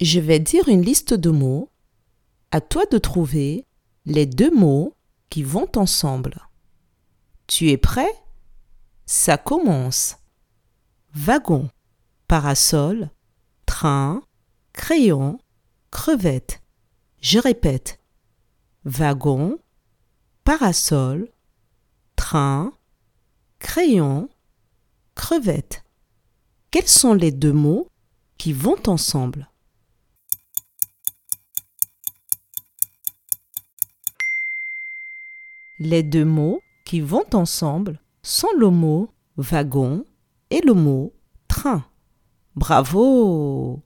Je vais dire une liste de mots. À toi de trouver les deux mots qui vont ensemble. Tu es prêt? Ça commence. Wagon, parasol, train, crayon, crevette. Je répète. Wagon, parasol, train, crayon, crevette. Quels sont les deux mots qui vont ensemble? Les deux mots qui vont ensemble sont le mot wagon et le mot train. Bravo